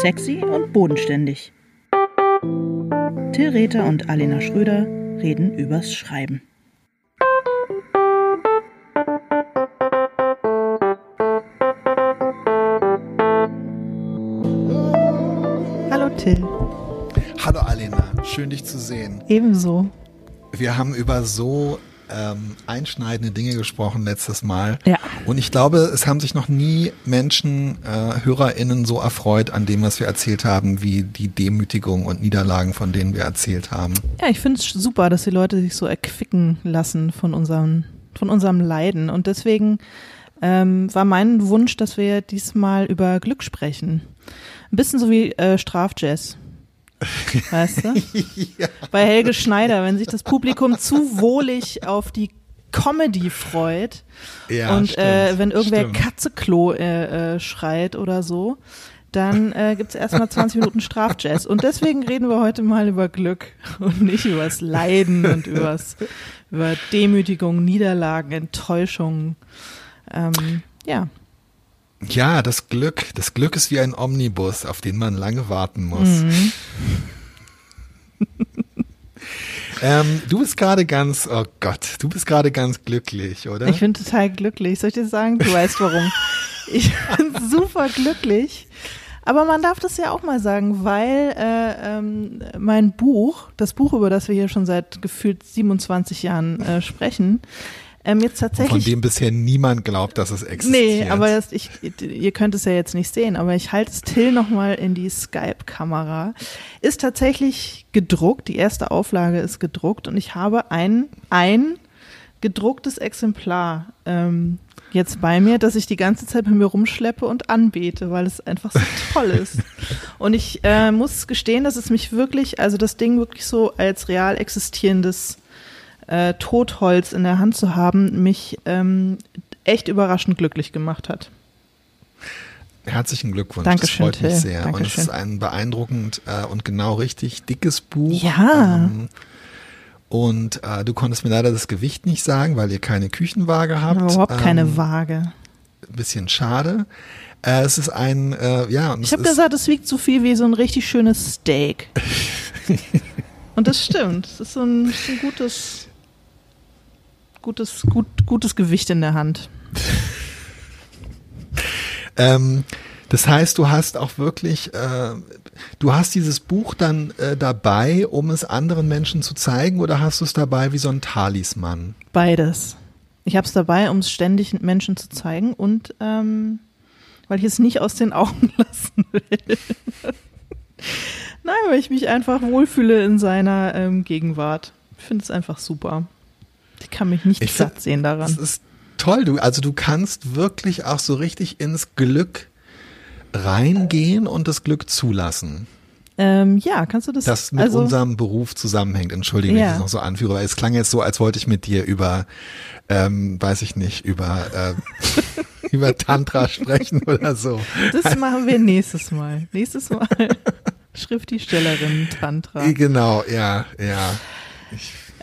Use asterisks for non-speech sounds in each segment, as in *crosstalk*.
Sexy und bodenständig. Till Rether und Alena Schröder reden übers Schreiben. Hallo Till. Hallo Alena, schön dich zu sehen. Ebenso. Wir haben über so ähm, einschneidende Dinge gesprochen letztes Mal. Ja. Und ich glaube, es haben sich noch nie Menschen, äh, HörerInnen so erfreut an dem, was wir erzählt haben, wie die Demütigung und Niederlagen, von denen wir erzählt haben. Ja, ich finde es super, dass die Leute sich so erquicken lassen von unserem, von unserem Leiden. Und deswegen ähm, war mein Wunsch, dass wir diesmal über Glück sprechen. Ein bisschen so wie äh, Strafjazz. *laughs* Weißt du? ja. Bei Helge Schneider, wenn sich das Publikum zu wohlig auf die Comedy freut Ja, und stimmt, äh, wenn irgendwer stimmt. Katzeklo äh, äh, schreit oder so, dann äh, gibt es erstmal 20 Minuten Strafjazz. Und deswegen reden wir heute mal über Glück und nicht übers Leiden und übers, über Demütigung, Niederlagen, Enttäuschungen. Ähm, ja. Ja, das Glück. Das Glück ist wie ein Omnibus, auf den man lange warten muss. Mhm. *laughs* ähm, du bist gerade ganz, oh Gott, du bist gerade ganz glücklich, oder? Ich bin total glücklich. Soll ich dir sagen? Du weißt warum. *laughs* Ich bin super glücklich. Aber man darf das ja auch mal sagen, weil äh, ähm, mein Buch, das Buch, über das wir hier schon seit gefühlt 27 Jahren äh, sprechen, ähm, jetzt Von tatsächlich. dem bisher niemand glaubt, dass es existiert. Nee, aber das, ich, ihr könnt es ja jetzt nicht sehen, aber ich halte es Till nochmal in die Skype-Kamera. Ist tatsächlich gedruckt, die erste Auflage ist gedruckt und ich habe ein, ein gedrucktes Exemplar ähm, jetzt bei mir, das ich die ganze Zeit mit mir rumschleppe und anbete, weil es einfach so *laughs* toll ist. Und ich äh, muss gestehen, dass es mich wirklich, also das Ding wirklich so als real existierendes äh, Totholz in der Hand zu haben, mich ähm, echt überraschend glücklich gemacht hat. Herzlichen Glückwunsch, Dankeschön, das freut mich sehr. Und es Dankeschön. ist ein beeindruckend äh, und genau richtig dickes Buch. Ja. Ähm, und äh, du konntest mir leider das Gewicht nicht sagen, weil ihr keine Küchenwaage habt. Überhaupt keine Ähm, Waage. Bisschen schade. Äh, es ist ein, äh, ja, und Ich habe gesagt, es wiegt so viel wie so ein richtig schönes Steak. *laughs* Und das stimmt. Es ist so ein, so ein gutes, gutes, gut, gutes Gewicht in der Hand. *laughs* ähm, das heißt, du hast auch wirklich, äh, du hast dieses Buch dann äh, dabei, um es anderen Menschen zu zeigen, oder hast du es dabei wie so ein Talisman? Beides. Ich habe es dabei, um es ständig Menschen zu zeigen und ähm, weil ich es nicht aus den Augen *laughs* lassen will. Nein, weil ich mich einfach wohlfühle in seiner ähm, Gegenwart. Ich finde es einfach super. Ich kann mich nicht Ich satt find- sehen daran. Das ist toll, du, also du kannst wirklich auch so richtig ins Glück reingehen und das Glück zulassen, Ähm, ja, kannst du das? das mit also, unserem Beruf zusammenhängt. Entschuldige, wenn Ja. ich das noch so anführe, weil es klang jetzt so, als wollte ich mit dir über, ähm, weiß ich nicht, über, äh, *laughs* über Tantra sprechen oder so. Das machen wir nächstes Mal. Nächstes Mal *laughs* Schriftstellerin Tantra. Genau, ja, ja.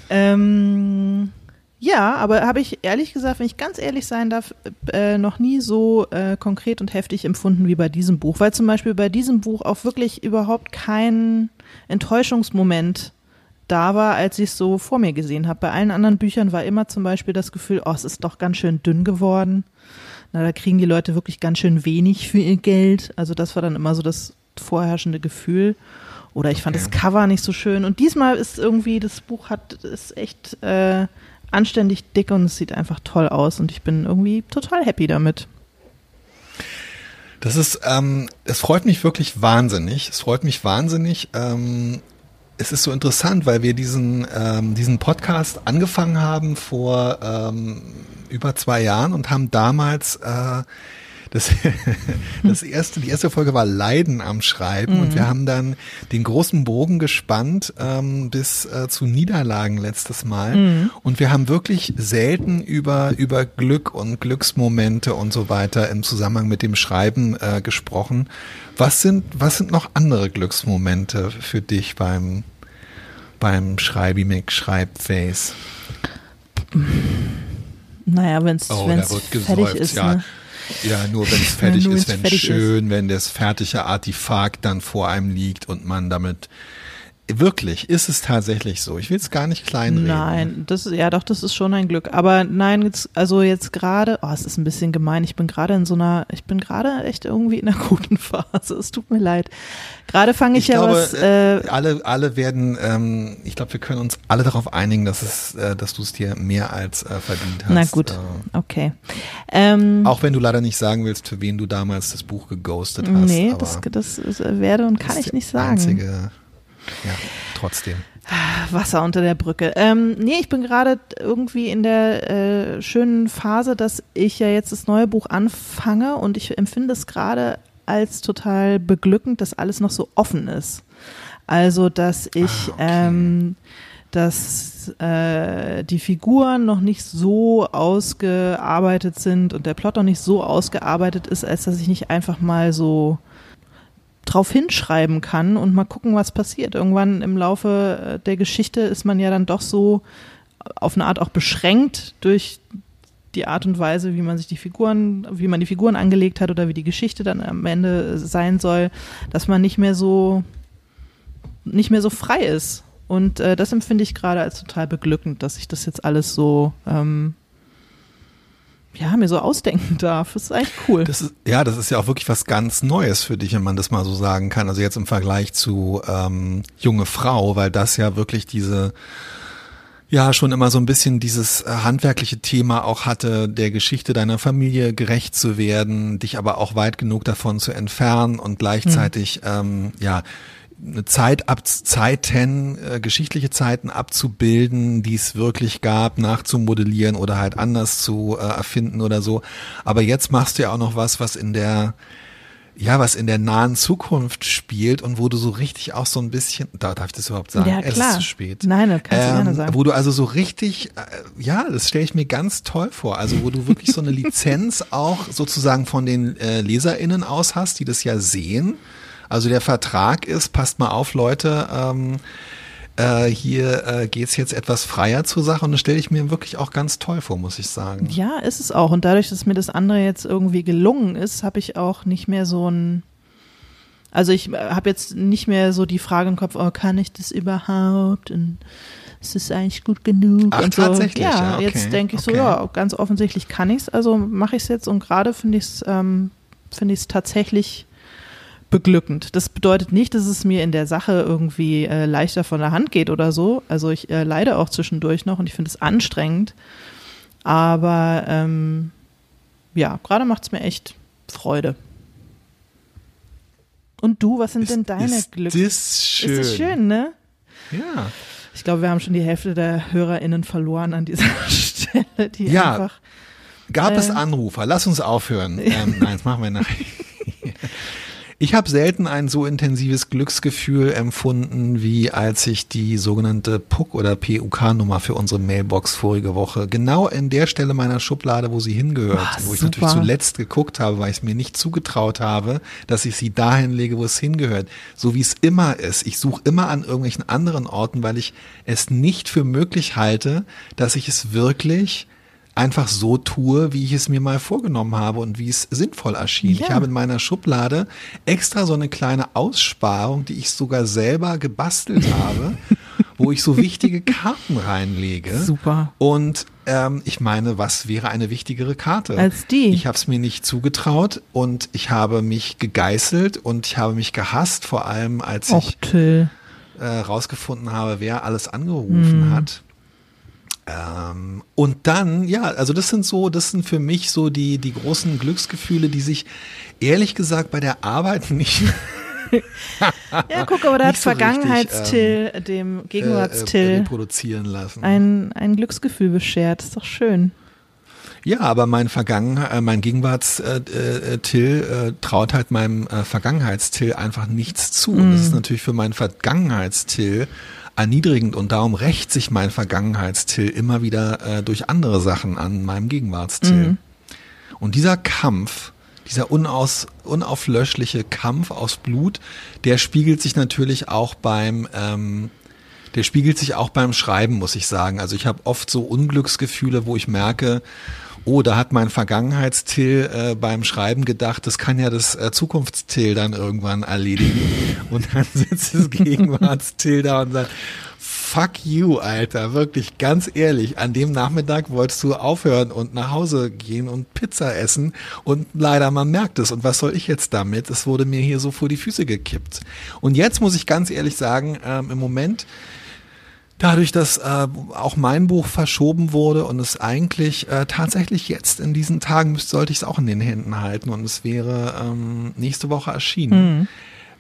Ähm, ja, aber habe ich ehrlich gesagt, wenn ich ganz ehrlich sein darf, äh, noch nie so äh, konkret und heftig empfunden wie bei diesem Buch, weil zum Beispiel bei diesem Buch auch wirklich überhaupt kein Enttäuschungsmoment da war, als ich es so vor mir gesehen habe. Bei allen anderen Büchern war immer zum Beispiel das Gefühl, oh, es ist doch ganz schön dünn geworden. Na, da kriegen die Leute wirklich ganz schön wenig für ihr Geld. Also das war dann immer so das vorherrschende Gefühl. Oder ich fand Okay. das Cover nicht so schön. Und diesmal ist irgendwie, das Buch hat, ist echt äh, anständig dick und es sieht einfach toll aus. Und ich bin irgendwie total happy damit. Das ist, ähm, es freut mich wirklich wahnsinnig. Es freut mich wahnsinnig. Ähm, es ist so interessant, weil wir diesen, ähm, diesen Podcast angefangen haben vor ähm, über zwei Jahren und haben damals äh, das, *laughs* das erste, die erste Folge war Leiden am Schreiben und wir haben dann den großen Bogen gespannt ähm, bis äh, zu Niederlagen letztes Mal und wir haben wirklich selten über über Glück und Glücksmomente und so weiter im Zusammenhang mit dem Schreiben äh, gesprochen. Was sind was sind noch andere Glücksmomente für dich beim beim Schreibimic Schreibface? Naja, wenn es Oh, fertig ist. ja. Ne? Ja, nur wenn es fertig *laughs* Nur ist, wenn schön, wenn das fertige Artefakt dann vor einem liegt und man damit Wirklich, ist es tatsächlich so. Ich will es gar nicht kleinreden. Nein, das ist, ja doch, das ist schon ein Glück. Aber nein, jetzt, also jetzt gerade, oh, es ist ein bisschen gemein. Ich bin gerade in so einer, ich bin gerade echt irgendwie in einer *laughs* guten Phase. Es tut mir leid. Gerade fange ich, Ich ja glaube, was, äh, äh, alle, alle werden, ähm, ich glaube, wir können uns alle darauf einigen, dass es, äh, dass du es dir mehr als äh, verdient hast. na gut, Äh, okay. Ähm, auch wenn du leider nicht sagen willst, für wen du damals das Buch geghostet hast. nee, das, das werde und kann ich nicht sagen. Einzige, ja, trotzdem. Wasser unter der Brücke. Ähm, nee, ich bin gerade irgendwie in der äh, schönen Phase, dass ich ja jetzt das neue Buch anfange und ich empfinde es gerade als total beglückend, dass alles noch so offen ist. Also, dass ich, Ah, okay. ähm, dass äh, die Figuren noch nicht so ausgearbeitet sind und der Plot noch nicht so ausgearbeitet ist, als dass ich nicht einfach mal so drauf hinschreiben kann und mal gucken, was passiert. Irgendwann im Laufe äh, der Geschichte ist man ja dann doch so auf eine Art auch beschränkt durch die Art und Weise, wie man sich die Figuren, wie man die Figuren angelegt hat oder wie die Geschichte dann am Ende sein soll, dass man nicht mehr so nicht mehr so frei ist. Und äh, das empfinde ich gerade als total beglückend, dass ich das jetzt alles so ähm, ja, mir so ausdenken *laughs* darf. Das ist eigentlich cool. Das ist, ja, das ist ja auch wirklich was ganz Neues für dich, wenn man das mal so sagen kann. Also jetzt im Vergleich zu ähm, junge Frau, weil das ja wirklich diese ja schon immer so ein bisschen dieses äh, handwerkliche Thema auch hatte, der Geschichte deiner Familie gerecht zu werden, dich aber auch weit genug davon zu entfernen und gleichzeitig ähm, ja Zeit ab Zeiten, äh, geschichtliche Zeiten abzubilden, die es wirklich gab, nachzumodellieren oder halt anders zu äh, erfinden oder so. Aber jetzt machst du ja auch noch was, was in der ja, was in der nahen Zukunft spielt und wo du so richtig auch so ein bisschen, da darf ich das überhaupt sagen? Ja, Es klar. ist zu spät. Nein, das kannst du gerne sagen. Wo du also so richtig, äh, ja, das stelle ich mir ganz toll vor. Also wo du wirklich so eine *laughs* Lizenz auch sozusagen von den äh, LeserInnen aus hast, die das ja sehen. Also der Vertrag ist, passt mal auf, Leute, ähm, äh, hier äh, geht's jetzt etwas freier zur Sache und das stelle ich mir wirklich auch ganz toll vor, muss ich sagen. Ja, ist es auch. Und dadurch, dass mir das andere jetzt irgendwie gelungen ist, habe ich auch nicht mehr so ein. Also ich habe jetzt nicht mehr so die Frage im Kopf, oh, kann ich das überhaupt? Und ist es eigentlich gut genug? Ach, und so. tatsächlich, Ja, ja, okay, jetzt denke ich so, okay. ja, ganz offensichtlich kann ich es, also mache ich es jetzt und gerade finde ich es ähm, finde ich es tatsächlich beglückend. Das bedeutet nicht, dass es mir in der Sache irgendwie äh, leichter von der Hand geht oder so. Also ich äh, leide auch zwischendurch noch und ich finde es anstrengend. Aber ähm, ja, gerade macht es mir echt Freude. Und du, was sind Ist- denn deine ist Glück? das schön. Ist das schön, ne? Ja. Ich glaube, wir haben schon die Hälfte der HörerInnen verloren an dieser *laughs* Stelle, die Ja. einfach. Gab Äh. es Anrufer? Lass uns aufhören. *laughs* Ähm, nein, das machen wir nachher. *laughs* Ich habe selten ein so intensives Glücksgefühl empfunden, wie als ich die sogenannte PUK oder PUK-Nummer für unsere Mailbox vorige Woche genau in der Stelle meiner Schublade, wo sie hingehört, Ah, wo ich super. natürlich zuletzt geguckt habe, weil ich es mir nicht zugetraut habe, dass ich sie dahin lege, wo es hingehört. So wie es immer ist. Ich suche immer an irgendwelchen anderen Orten, weil ich es nicht für möglich halte, dass ich es wirklich einfach so tue, wie ich es mir mal vorgenommen habe und wie es sinnvoll erschien. Ja. Ich habe in meiner Schublade extra so eine kleine Aussparung, die ich sogar selber gebastelt habe, *laughs* wo ich so wichtige Karten reinlege. Super. Und ähm, ich meine, was wäre eine wichtigere Karte? Als die. Ich habe es mir nicht zugetraut und ich habe mich gegeißelt und ich habe mich gehasst, vor allem als Och, ich Till. äh, rausgefunden habe, wer alles angerufen hat. Ähm, und dann, ja, also das sind so, das sind für mich so die, die großen Glücksgefühle, die sich ehrlich gesagt bei der Arbeit *laughs* nicht *laughs* Ja, guck, aber da *laughs* hat so Vergangenheitstill dem äh, äh, Gegenwartstill reproduzieren lassen. ein, ein Glücksgefühl beschert. Ist doch schön. Ja, aber mein Vergangen, äh, mein Gegenwarts-Till äh, äh, äh, traut halt meinem äh, Vergangenheitstill einfach nichts zu. Und das ist natürlich für meinen Vergangenheitstill erniedrigend und darum rächt sich mein Vergangenheitstill immer wieder äh, durch andere Sachen an meinem Gegenwartstill. Und dieser Kampf, dieser unaus, unauflöschliche Kampf aus Blut, der spiegelt sich natürlich auch beim ähm, der spiegelt sich auch beim Schreiben, muss ich sagen. Also ich habe oft so Unglücksgefühle, wo ich merke, oh, da hat mein Vergangenheitstill äh, beim Schreiben gedacht, das kann ja das äh, Zukunftstill dann irgendwann erledigen. *laughs* Und dann sitzt das Gegenwartstill da und sagt, fuck you, Alter, wirklich ganz ehrlich, an dem Nachmittag wolltest du aufhören und nach Hause gehen und Pizza essen und leider man merkt es und was soll ich jetzt damit? Es wurde mir hier so vor die Füße gekippt. Und jetzt muss ich ganz ehrlich sagen, ähm, im Moment Dadurch, dass äh, auch mein Buch verschoben wurde und es eigentlich äh, tatsächlich jetzt in diesen Tagen müsste, sollte ich es auch in den Händen halten und es wäre ähm, nächste Woche erschienen. Mhm.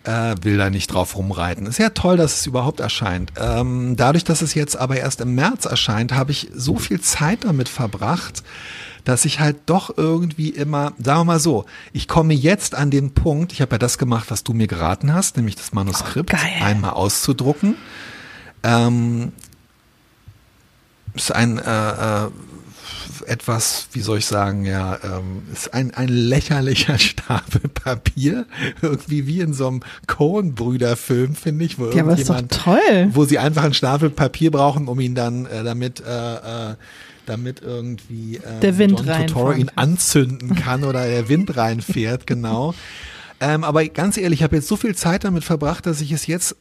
Äh, will da nicht drauf rumreiten. Ist ja toll, dass es überhaupt erscheint. Ähm, dadurch, dass es jetzt aber erst im März erscheint, habe ich so viel Zeit damit verbracht, dass ich halt doch irgendwie immer, sagen wir mal so, ich komme jetzt an den Punkt, ich habe ja das gemacht, was du mir geraten hast, nämlich das Manuskript oh, einmal auszudrucken ähm, ist ein äh, äh, etwas, wie soll ich sagen, ja, ähm, ist ein, ein lächerlicher *laughs* Stapel Papier, irgendwie wie in so einem Coen-Brüder-Film, finde ich, wo ja, aber ist doch toll. wo sie einfach einen Stapel Papier brauchen, um ihn dann äh, damit äh, äh, damit irgendwie äh, der Wind John Totoro ihn anzünden kann oder der Wind reinfährt, *laughs* genau. Ähm, aber ganz ehrlich, ich habe jetzt so viel Zeit damit verbracht, dass ich es jetzt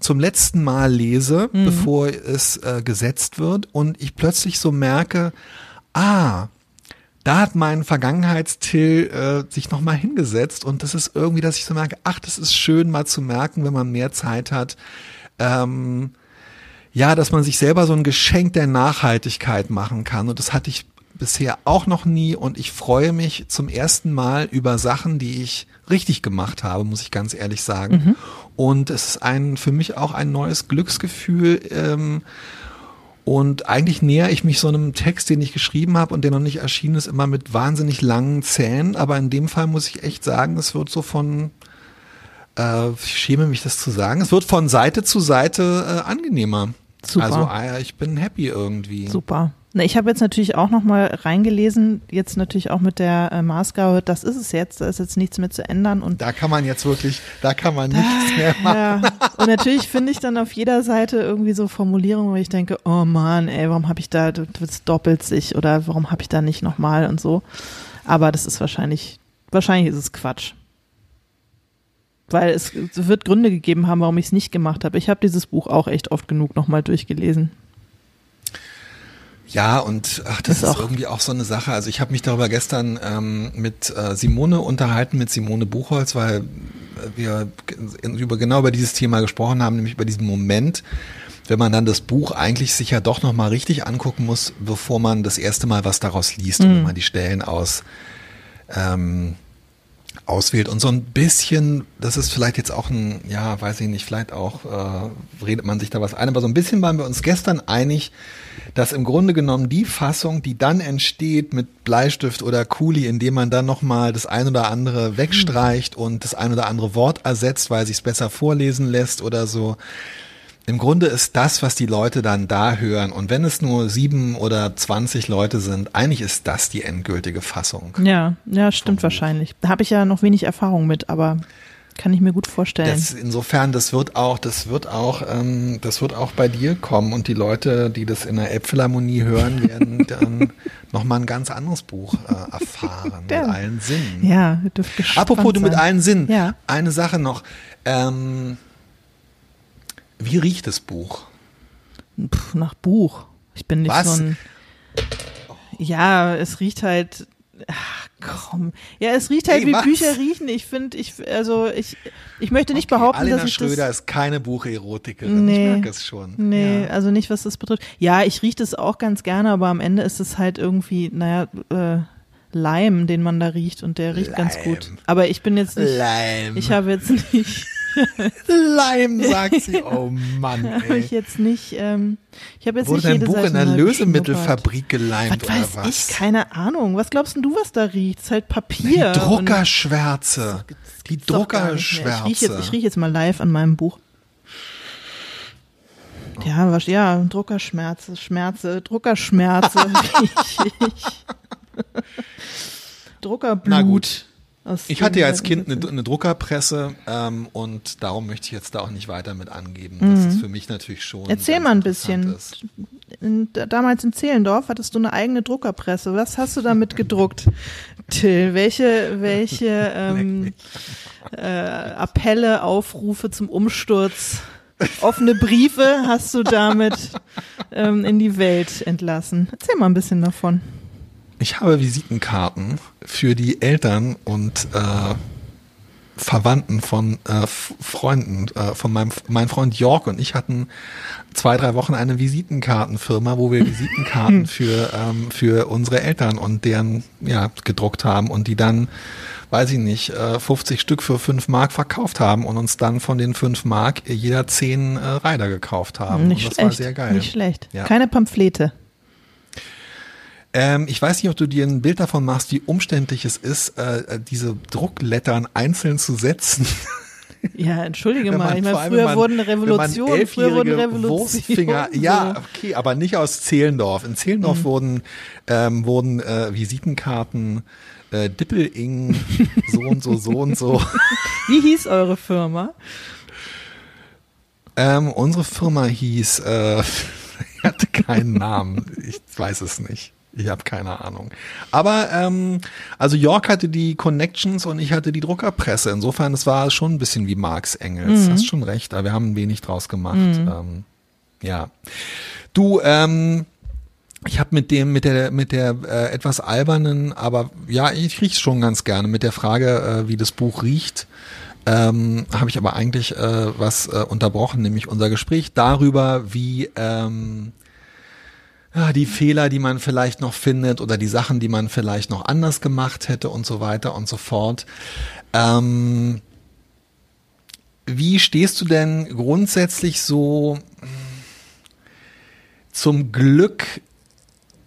zum letzten Mal lese, mhm. bevor es äh, gesetzt wird und ich plötzlich so merke, ah, da hat mein Vergangenheitstill äh, sich nochmal hingesetzt und das ist irgendwie, dass ich so merke, ach, das ist schön mal zu merken, wenn man mehr Zeit hat. Ähm, ja, dass man sich selber so ein Geschenk der Nachhaltigkeit machen kann und das hatte ich bisher auch noch nie und ich freue mich zum ersten Mal über Sachen, die ich richtig gemacht habe, muss ich ganz ehrlich sagen. Mhm. Und es ist ein für mich auch ein neues Glücksgefühl. Ähm, und eigentlich näher ich mich so einem Text, den ich geschrieben habe und der noch nicht erschienen ist, immer mit wahnsinnig langen Zähnen. Aber in dem Fall muss ich echt sagen, es wird so von, äh, ich schäme mich das zu sagen, es wird von Seite zu Seite äh, angenehmer. Super. Also äh, ich bin happy irgendwie. Super. Na, ich habe jetzt natürlich auch noch mal reingelesen, jetzt natürlich auch mit der äh, Maßgabe, das ist es jetzt, da ist jetzt nichts mehr zu ändern. Und da kann man jetzt wirklich, da kann man nichts mehr machen. Ja. Und natürlich finde ich dann auf jeder Seite irgendwie so Formulierungen, wo ich denke, oh Mann, ey, warum habe ich da, das doppelt sich oder warum habe ich da nicht nochmal und so. Aber das ist wahrscheinlich, wahrscheinlich ist es Quatsch. Weil es, es wird Gründe gegeben haben, warum ich es nicht gemacht habe. Ich habe dieses Buch auch echt oft genug nochmal durchgelesen. Ja, und ach, das ist, ist irgendwie auch so eine Sache. Also ich habe mich darüber gestern ähm, mit äh, Simone unterhalten, mit Simone Buchholz, weil wir über genau über dieses Thema gesprochen haben, nämlich über diesen Moment, wenn man dann das Buch eigentlich sich ja doch nochmal richtig angucken muss, bevor man das erste Mal was daraus liest mhm. und wenn man die Stellen aus ähm, auswählt und so ein bisschen, das ist vielleicht jetzt auch ein, ja, weiß ich nicht, vielleicht auch äh, redet man sich da was ein, aber so ein bisschen waren wir uns gestern einig, dass im Grunde genommen die Fassung, die dann entsteht mit Bleistift oder Kuli, indem man dann nochmal das ein oder andere wegstreicht und das ein oder andere Wort ersetzt, weil sich es besser vorlesen lässt oder so, im Grunde ist das, was die Leute dann da hören, und wenn es nur sieben oder zwanzig Leute sind, eigentlich ist das die endgültige Fassung. Ja, ja, stimmt wahrscheinlich. Da habe ich ja noch wenig Erfahrung mit, aber kann ich mir gut vorstellen. Das, insofern, das wird auch, das wird auch, ähm, das wird auch bei dir kommen und die Leute, die das in der Elbphilharmonie hören, werden *laughs* dann nochmal ein ganz anderes Buch äh, erfahren mit allen Sinnen. Ja, dürft gespannt Apropos du mit allen Sinnen. Ja. Eine Sache noch. Ähm, wie riecht das Buch? Puh, nach Buch. Ich bin nicht Was? so ein. Ja, es riecht halt. Ach, komm. Ja, es riecht halt Ey, wie was? Bücher riechen. Ich finde, ich, also ich, ich möchte nicht Okay, behaupten, Alena dass ich Schröder das. ist keine Bucherotikerin. Nee. Ich merke es schon. Nee, Ja. also nicht, was das betrifft. Ja, ich rieche das auch ganz gerne, aber am Ende ist es halt irgendwie, naja, äh, Leim, den man da riecht und der riecht ganz gut. Leim. Aber ich bin jetzt nicht. Leim. Ich habe jetzt nicht. Leim, sagt sie. Oh Mann, *laughs* habe ich ey. jetzt nicht. Ähm, ich habe jetzt Wurde nicht dein Buch Seite in der mal Lösemittelfabrik geleimt Was oder weiß was? ich? Keine Ahnung. Was glaubst denn du, was da riecht? Es ist halt Papier. Die Druckerschwärze. Die mehr. Ich rieche jetzt, ich Druckerschwärze. riech jetzt mal live an meinem Buch. Ja, was, ja, Druckerschmerze, Schmerze, Druckerschmerze. *laughs* Druckerblut. Na gut. Ich hatte ja als Kind eine, eine Druckerpresse ähm, und darum möchte ich jetzt da auch nicht weiter mit angeben. Das ist für mich natürlich schon. Mhm. Erzähl mal ein bisschen. In, damals in Zehlendorf hattest du eine eigene Druckerpresse. Was hast du damit gedruckt, *laughs* Till? Welche, welche *laughs* ähm, äh, Appelle, Aufrufe zum Umsturz, offene Briefe hast du damit *laughs* ähm, in die Welt entlassen? Erzähl mal ein bisschen davon. Ich habe Visitenkarten für die Eltern und äh, Verwandten von äh, Freunden, äh, von meinem mein Freund York und ich hatten zwei, drei Wochen eine Visitenkartenfirma, wo wir Visitenkarten *laughs* für, ähm, für unsere Eltern und deren ja, gedruckt haben und die dann, weiß ich nicht, äh, 50 Stück für 5 Mark verkauft haben und uns dann von den 5 Mark jeder 10 äh, Rider gekauft haben. Nicht und das schlecht, war sehr geil. Nicht schlecht. Ja. Keine Pamphlete. Ähm, ich weiß nicht, ob du dir ein Bild davon machst, wie umständlich es ist, äh, diese Drucklettern einzeln zu setzen. *laughs* Ja, entschuldige Wenn mal. man Ich meine, früher man- wurden man Revolutionen, früher wurden Revolutionen. *laughs* Ja, okay, aber nicht aus Zehlendorf. In Zehlendorf Mhm. wurden, ähm, wurden äh, Visitenkarten, äh, Dippel-Ing, *laughs* so und so, so und so. Wie hieß eure Firma? Ähm, unsere Firma hieß, äh, hatte keinen Namen. Ich weiß es nicht. Ich habe keine Ahnung. Aber ähm, also York hatte die Connections und ich hatte die Druckerpresse. Insofern, es war schon ein bisschen wie Marx Engels. Hast schon recht, aber wir haben wenig draus gemacht. Ähm, ja. Du, ähm, ich habe mit dem, mit der, mit der äh, etwas albernen, aber ja, ich riech's schon ganz gerne mit der Frage, äh, wie das Buch riecht. Ähm, habe ich aber eigentlich äh, was äh, unterbrochen, nämlich unser Gespräch darüber, wie ähm, ja, die Fehler, die man vielleicht noch findet oder die Sachen, die man vielleicht noch anders gemacht hätte und so weiter und so fort. Ähm, wie stehst du denn grundsätzlich so zum Glück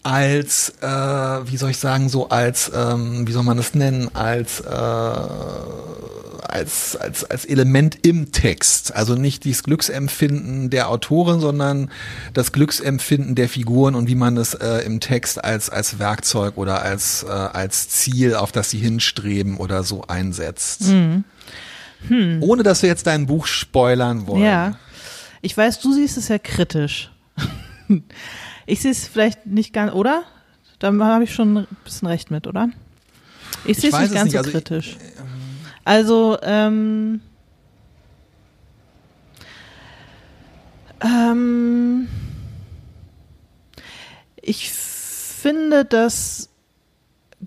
als, äh, wie soll ich sagen, so als, ähm, wie soll man das nennen, als, äh, als, als, als Element im Text. Also nicht dieses Glücksempfinden der Autorin, sondern das Glücksempfinden der Figuren und wie man es äh, im Text als, als Werkzeug oder als, äh, als Ziel, auf das sie hinstreben oder so einsetzt. Ohne dass wir jetzt dein Buch spoilern wollen. Ja. Ich weiß, du siehst es ja kritisch. *laughs* Ich sehe es vielleicht nicht ganz, oder? Da habe ich schon ein bisschen recht mit, oder? Ich sehe es nicht ganz so also ich- kritisch. Also, ähm, ähm, ich finde, dass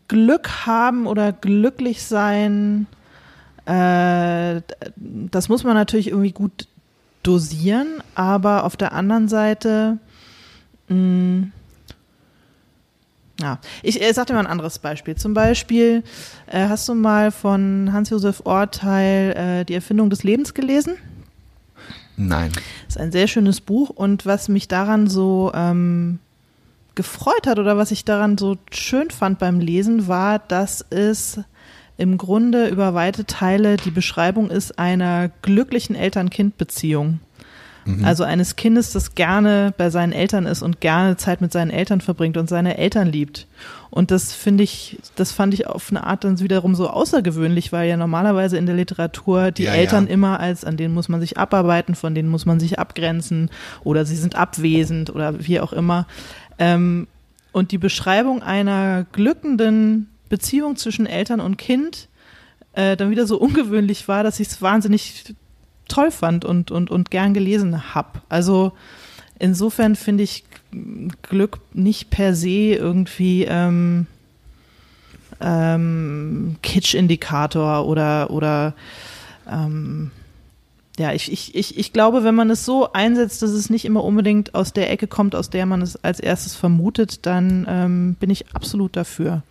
Glück haben oder glücklich sein, äh, das muss man natürlich irgendwie gut dosieren, aber auf der anderen Seite, mh, ja, ich äh, sag dir mal ein anderes Beispiel. Zum Beispiel, äh, hast du mal von Hans-Josef Orteil äh, Die Erfindung des Lebens gelesen? Nein. Das ist ein sehr schönes Buch und was mich daran so ähm, gefreut hat oder was ich daran so schön fand beim Lesen, war, dass es im Grunde über weite Teile die Beschreibung ist einer glücklichen Eltern-Kind-Beziehung. Also eines Kindes, das gerne bei seinen Eltern ist und gerne Zeit mit seinen Eltern verbringt und seine Eltern liebt. Und das finde ich, das fand ich auf eine Art dann wiederum so außergewöhnlich, weil ja normalerweise in der Literatur die Ja, Eltern ja. immer als, an denen muss man sich abarbeiten, von denen muss man sich abgrenzen oder sie sind abwesend oder wie auch immer. Ähm, und die Beschreibung einer glückenden Beziehung zwischen Eltern und Kind äh, dann wieder so *laughs* ungewöhnlich war, dass ich es wahnsinnig toll fand und, und, und gern gelesen habe. Also insofern finde ich Glück nicht per se irgendwie ähm, ähm, Kitsch-Indikator oder, oder ähm, ja, ich, ich, ich, ich glaube, wenn man es so einsetzt, dass es nicht immer unbedingt aus der Ecke kommt, aus der man es als erstes vermutet, dann ähm, bin ich absolut dafür.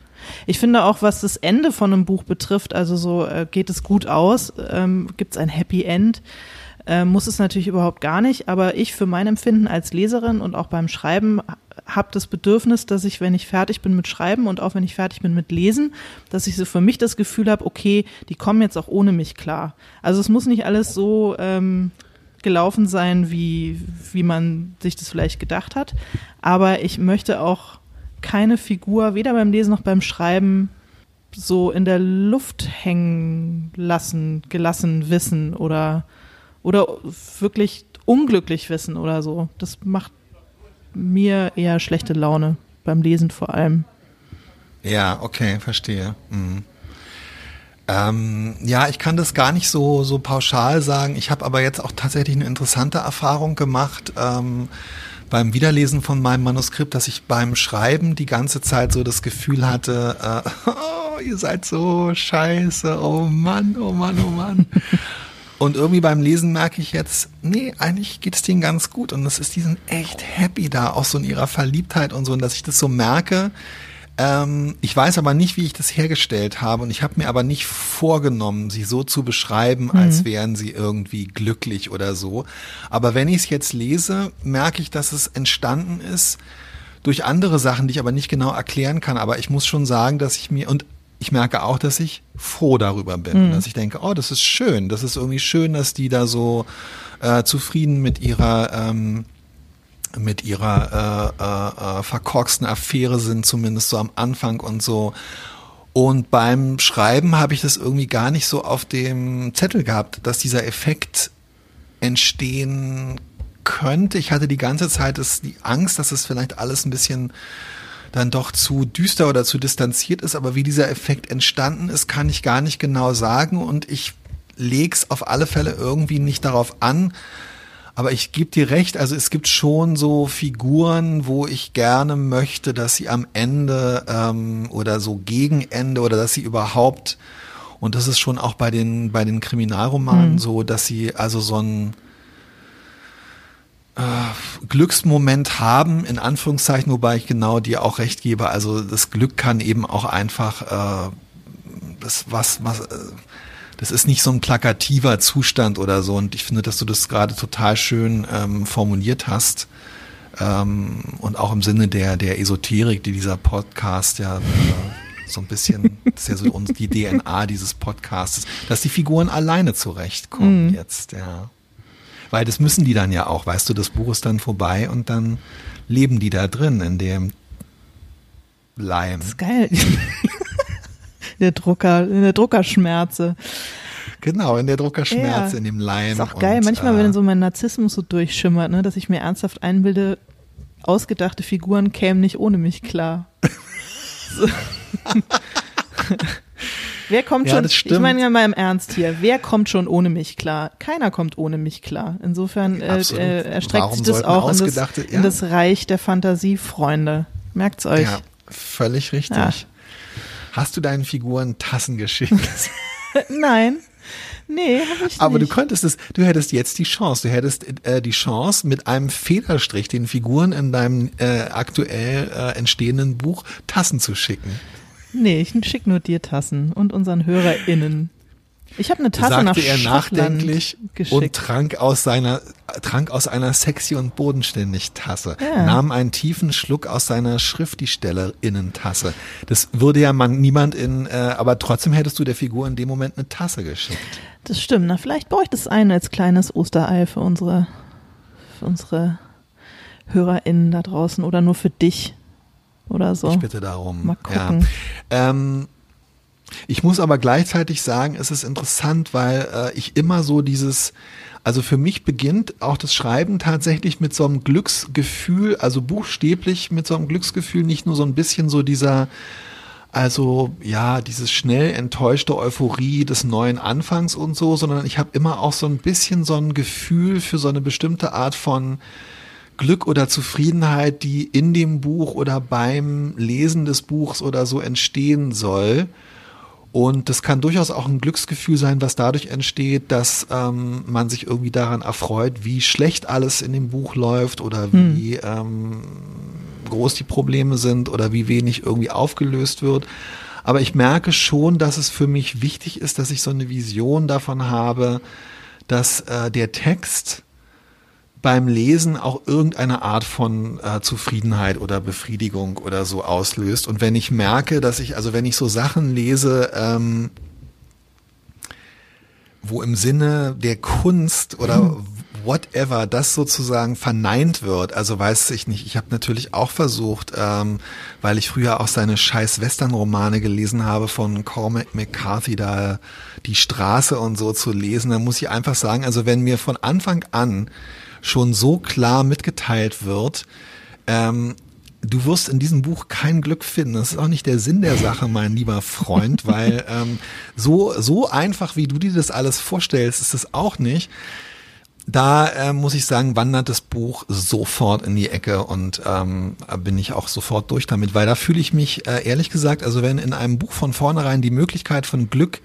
Ich finde auch, was das Ende von einem Buch betrifft, also so äh, geht es gut aus, ähm, gibt es ein Happy End, äh, muss es natürlich überhaupt gar nicht, aber ich für mein Empfinden als Leserin und auch beim Schreiben habe das Bedürfnis, dass ich, wenn ich fertig bin mit Schreiben und auch wenn ich fertig bin mit Lesen, dass ich so für mich das Gefühl habe, okay, die kommen jetzt auch ohne mich klar. Also es muss nicht alles so ähm, gelaufen sein, wie, wie man sich das vielleicht gedacht hat, aber ich möchte auch keine Figur, weder beim Lesen noch beim Schreiben, so in der Luft hängen lassen, gelassen wissen oder, oder wirklich unglücklich wissen oder so. Das macht, mir eher schlechte Laune beim Lesen vor allem. Ja, okay, verstehe. Mhm. Ähm, ja, ich kann das gar nicht so, so pauschal sagen. Ich habe aber jetzt auch tatsächlich eine interessante Erfahrung gemacht ähm, beim Wiederlesen von meinem Manuskript, dass ich beim Schreiben die ganze Zeit so das Gefühl hatte, äh, *laughs* oh, ihr seid so scheiße, oh Mann, oh Mann, oh Mann. *laughs* Und irgendwie beim Lesen merke ich jetzt, nee, eigentlich geht es denen ganz gut. Und das ist, die sind echt happy da, auch so in ihrer Verliebtheit und so. Und dass ich das so merke, ähm, ich weiß aber nicht, wie ich das hergestellt habe und ich habe mir aber nicht vorgenommen, sie so zu beschreiben, mhm. als wären sie irgendwie glücklich oder so. Aber wenn ich es jetzt lese, merke ich, dass es entstanden ist durch andere Sachen, die ich aber nicht genau erklären kann. Aber ich muss schon sagen, dass ich mir und ich merke auch, dass ich froh darüber bin, mhm. dass ich denke, oh, das ist schön, das ist irgendwie schön, dass die da so äh, zufrieden mit ihrer ähm, mit ihrer äh, äh, äh, verkorksten Affäre sind, zumindest so am Anfang und so. Und beim Schreiben habe ich das irgendwie gar nicht so auf dem Zettel gehabt, dass dieser Effekt entstehen könnte. Ich hatte die ganze Zeit das, die Angst, dass es vielleicht alles ein bisschen dann doch zu düster oder zu distanziert ist. Aber wie dieser Effekt entstanden ist, kann ich gar nicht genau sagen. Und ich leg's auf alle Fälle irgendwie nicht darauf an, aber ich gebe dir recht, also es gibt schon so Figuren, wo ich gerne möchte, dass sie am Ende ähm, oder so gegen Ende oder dass sie überhaupt, und das ist schon auch bei den, bei den Kriminalromanen mhm. so, dass sie also so ein äh, Glücksmoment haben, in Anführungszeichen, wobei ich genau dir auch recht gebe. Also das Glück kann eben auch einfach äh, das was, was äh, das ist nicht so ein plakativer Zustand oder so. Und ich finde, dass du das gerade total schön ähm, formuliert hast. Ähm, und auch im Sinne der, der Esoterik, die dieser Podcast ja äh, so ein bisschen, das ist ja so uns die DNA dieses Podcasts, dass die Figuren alleine zurechtkommen mhm. jetzt, ja. Weil das müssen die dann ja auch, weißt du, das Buch ist dann vorbei und dann leben die da drin in dem Leim. Das ist geil der Drucker, in der Druckerschmerze. Genau, in der Druckerschmerze, ja. in dem Leim. Ist auch geil. Und, Manchmal, äh, wenn so mein Narzissmus so durchschimmert, ne, dass ich mir ernsthaft einbilde, ausgedachte Figuren kämen nicht ohne mich klar. *laughs* Wer kommt ja, schon, ich meine ja mal im Ernst hier, wer kommt schon ohne mich klar? Keiner kommt ohne mich klar. Insofern äh, äh, erstreckt Warum sich das auch in das, ja. in das, Reich der Fantasiefreunde. Merkt's euch. Ja, völlig richtig. Ja. Hast du deinen Figuren Tassen geschickt? *laughs* Nein. Nee, hab ich Aber nicht. du könntest es, du hättest jetzt die Chance, du hättest äh, die Chance, mit einem Federstrich den Figuren in deinem äh, aktuell äh, entstehenden Buch Tassen zu schicken. Nee, ich schicke nur dir Tassen und unseren HörerInnen. Ich habe eine Tasse sagte nach er nachdenklich geschickt. und trank aus seiner trank aus einer sexy und bodenständig Tasse, ja. nahm einen tiefen Schluck aus seiner Schriftstellerinnen-Tasse. Das würde ja man niemand in, äh, aber trotzdem hättest du der Figur in dem Moment eine Tasse geschickt. Das stimmt. Na, vielleicht brauche ich das eine als kleines Osterei für unsere, für unsere HörerInnen da draußen oder nur für dich oder so. Ich bitte darum. Mal gucken. Ja. Ähm, ich muss aber gleichzeitig sagen, es ist interessant, weil äh, ich immer so dieses, also für mich beginnt auch das Schreiben tatsächlich mit so einem Glücksgefühl, also buchstäblich mit so einem Glücksgefühl, nicht nur so ein bisschen so dieser, also ja, dieses schnell enttäuschte Euphorie des neuen Anfangs und so, sondern ich habe immer auch so ein bisschen so ein Gefühl für so eine bestimmte Art von Glück oder Zufriedenheit, die in dem Buch oder beim Lesen des Buchs oder so entstehen soll. Und das kann durchaus auch ein Glücksgefühl sein, was dadurch entsteht, dass ähm, man sich irgendwie daran erfreut, wie schlecht alles in dem Buch läuft oder hm. wie hm. ähm, groß die Probleme sind oder wie wenig irgendwie aufgelöst wird. Aber ich merke schon, dass es für mich wichtig ist, dass ich so eine Vision davon habe, dass äh, der Text beim Lesen auch irgendeine Art von äh, Zufriedenheit oder Befriedigung oder so auslöst. Und wenn ich merke, dass ich, also wenn ich so Sachen lese, ähm, wo im Sinne der Kunst oder mhm. whatever das sozusagen verneint wird, also weiß ich nicht, ich habe natürlich auch versucht, ähm, weil ich früher auch seine scheiß Western-Romane gelesen habe von Cormac McCarthy, da die Straße und so zu lesen, da muss ich einfach sagen, also wenn mir von Anfang an schon so klar mitgeteilt wird, Ähm, du wirst in diesem Buch kein Glück finden. Das ist auch nicht der Sinn der Sache, mein lieber Freund, weil *laughs* ähm, so, so einfach, wie du dir das alles vorstellst, ist es auch nicht. Da äh, muss ich sagen, wandert das Buch sofort in die Ecke und ähm, bin ich auch sofort durch damit, weil da fühle ich mich äh, ehrlich gesagt, also wenn in einem Buch von vornherein die Möglichkeit von Glück